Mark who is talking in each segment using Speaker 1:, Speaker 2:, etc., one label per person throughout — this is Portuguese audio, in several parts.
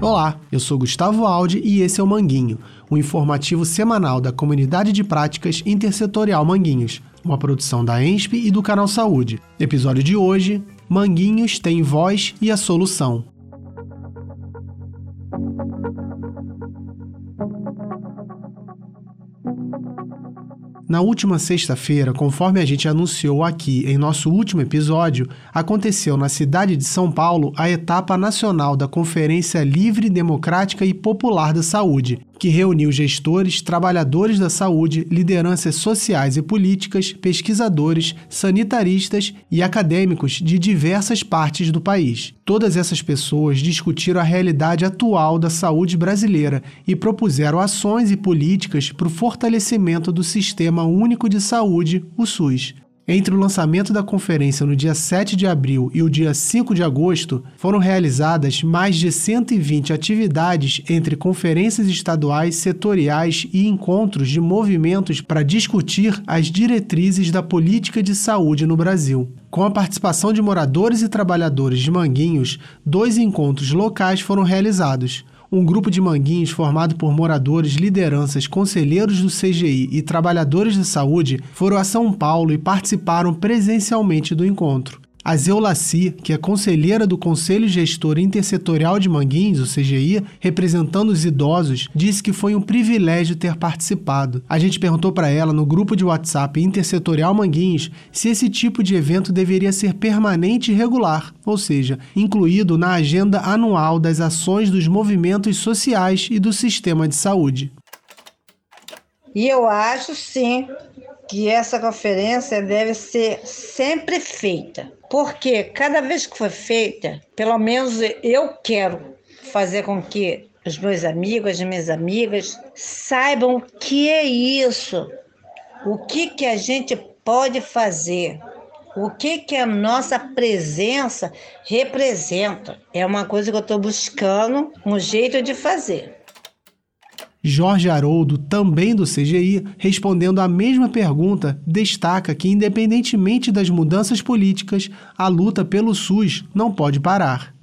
Speaker 1: Olá, eu sou Gustavo Aldi e esse é o Manguinho, o um informativo semanal da Comunidade de Práticas Intersetorial Manguinhos, uma produção da ENSP e do Canal Saúde. Episódio de hoje: Manguinhos tem voz e a solução. Na última sexta-feira, conforme a gente anunciou aqui em nosso último episódio, aconteceu na cidade de São Paulo a etapa nacional da Conferência Livre, Democrática e Popular da Saúde, que reuniu gestores, trabalhadores da saúde, lideranças sociais e políticas, pesquisadores, sanitaristas e acadêmicos de diversas partes do país. Todas essas pessoas discutiram a realidade atual da saúde brasileira e propuseram ações e políticas para o fortalecimento do Sistema Único de Saúde, o SUS. Entre o lançamento da conferência no dia 7 de abril e o dia 5 de agosto, foram realizadas mais de 120 atividades entre conferências estaduais, setoriais e encontros de movimentos para discutir as diretrizes da política de saúde no Brasil. Com a participação de moradores e trabalhadores de Manguinhos, dois encontros locais foram realizados um grupo de manguinhos formado por moradores, lideranças, conselheiros do CGI e trabalhadores de saúde foram a São Paulo e participaram presencialmente do encontro. A Zeulaci, que é conselheira do Conselho Gestor Intersetorial de Manguinhos, o CGI, representando os idosos, disse que foi um privilégio ter participado. A gente perguntou para ela no grupo de WhatsApp Intersetorial Manguinhos se esse tipo de evento deveria ser permanente e regular, ou seja, incluído na agenda anual das ações dos movimentos sociais e do sistema de saúde.
Speaker 2: E eu acho sim que essa conferência deve ser sempre feita, porque cada vez que for feita, pelo menos eu quero fazer com que os meus amigos, as minhas amigas saibam o que é isso, o que que a gente pode fazer, o que que a nossa presença representa. É uma coisa que eu estou buscando um jeito de fazer.
Speaker 1: Jorge Haroldo, também do CGI, respondendo à mesma pergunta, destaca que, independentemente das mudanças políticas, a luta pelo SUS não pode parar.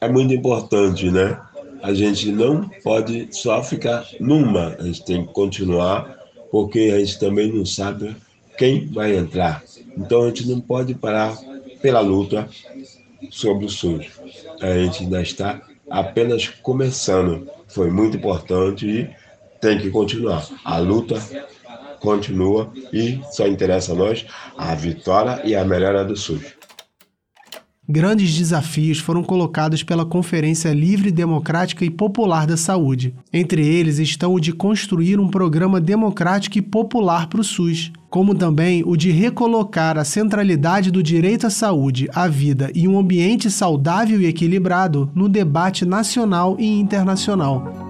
Speaker 3: É muito importante, né? A gente não pode só ficar numa, a gente tem que continuar, porque a gente também não sabe quem vai entrar. Então a gente não pode parar pela luta sobre o SUS. A gente ainda está apenas começando foi muito importante e tem que continuar. A luta continua e só interessa a nós a vitória e a melhora do SUS.
Speaker 1: Grandes desafios foram colocados pela Conferência Livre, Democrática e Popular da Saúde. Entre eles estão o de construir um programa democrático e popular para o SUS, como também o de recolocar a centralidade do direito à saúde, à vida e um ambiente saudável e equilibrado no debate nacional e internacional.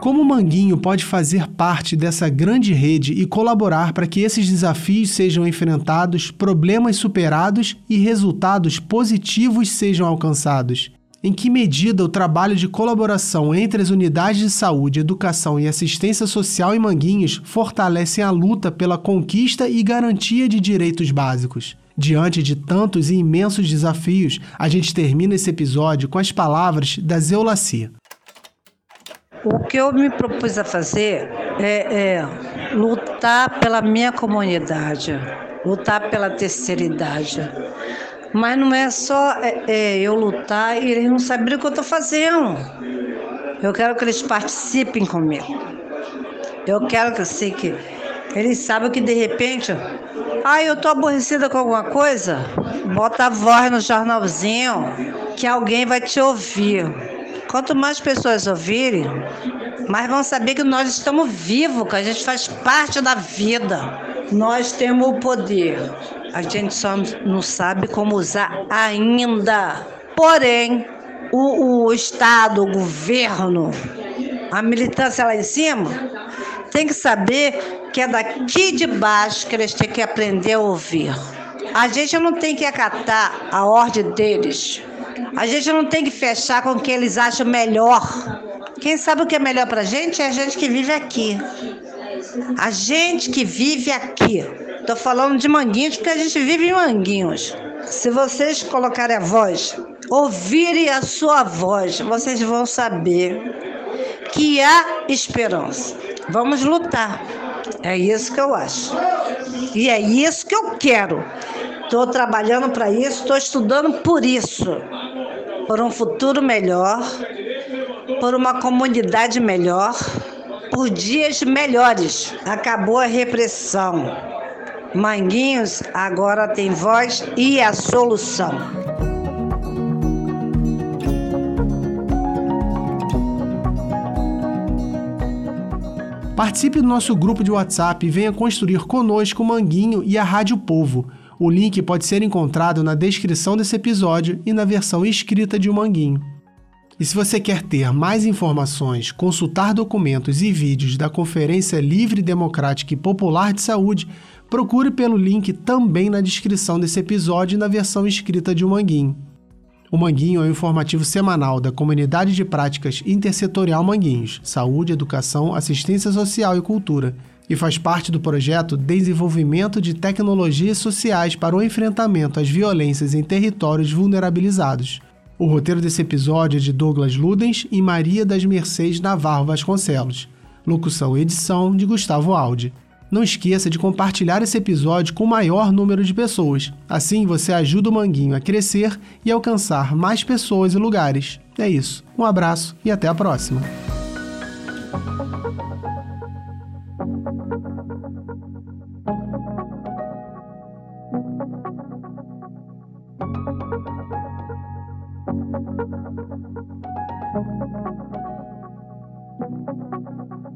Speaker 1: Como o Manguinho pode fazer parte dessa grande rede e colaborar para que esses desafios sejam enfrentados, problemas superados e resultados positivos sejam alcançados? Em que medida o trabalho de colaboração entre as unidades de saúde, educação e assistência social em Manguinhos fortalecem a luta pela conquista e garantia de direitos básicos? Diante de tantos e imensos desafios, a gente termina esse episódio com as palavras da Zeulacia.
Speaker 2: O que eu me propus a fazer é, é lutar pela minha comunidade, lutar pela terceira idade. Mas não é só é, é, eu lutar e eles não saberem o que eu estou fazendo. Eu quero que eles participem comigo. Eu quero que assim que eles saibam que de repente, ah, eu estou aborrecida com alguma coisa, bota a voz no jornalzinho que alguém vai te ouvir. Quanto mais pessoas ouvirem, mais vão saber que nós estamos vivos, que a gente faz parte da vida. Nós temos o poder. A gente só não sabe como usar ainda. Porém, o, o Estado, o governo, a militância lá em cima, tem que saber que é daqui de baixo que eles têm que aprender a ouvir. A gente não tem que acatar a ordem deles. A gente não tem que fechar com o que eles acham melhor. Quem sabe o que é melhor para a gente é a gente que vive aqui. A gente que vive aqui. Tô falando de manguinhos porque a gente vive em manguinhos. Se vocês colocarem a voz, ouvirem a sua voz, vocês vão saber que há esperança. Vamos lutar. É isso que eu acho. E é isso que eu quero. Estou trabalhando para isso, estou estudando por isso. Por um futuro melhor, por uma comunidade melhor, por dias melhores. Acabou a repressão. Manguinhos agora tem voz e a solução.
Speaker 1: Participe do nosso grupo de WhatsApp e venha construir conosco o Manguinho e a Rádio Povo. O link pode ser encontrado na descrição desse episódio e na versão escrita de O Manguinho. E se você quer ter mais informações, consultar documentos e vídeos da Conferência Livre, Democrática e Popular de Saúde, procure pelo link também na descrição desse episódio e na versão escrita de O Manguinho. O Manguinho é o informativo semanal da Comunidade de Práticas Intersetorial Manguinhos, Saúde, Educação, Assistência Social e Cultura, e faz parte do projeto Desenvolvimento de Tecnologias Sociais para o Enfrentamento às Violências em Territórios Vulnerabilizados. O roteiro desse episódio é de Douglas Ludens e Maria das Mercês Navarro Vasconcelos. Locução e edição de Gustavo Aldi. Não esqueça de compartilhar esse episódio com o maior número de pessoas. Assim você ajuda o Manguinho a crescer e alcançar mais pessoas e lugares. É isso. Um abraço e até a próxima. Thank you.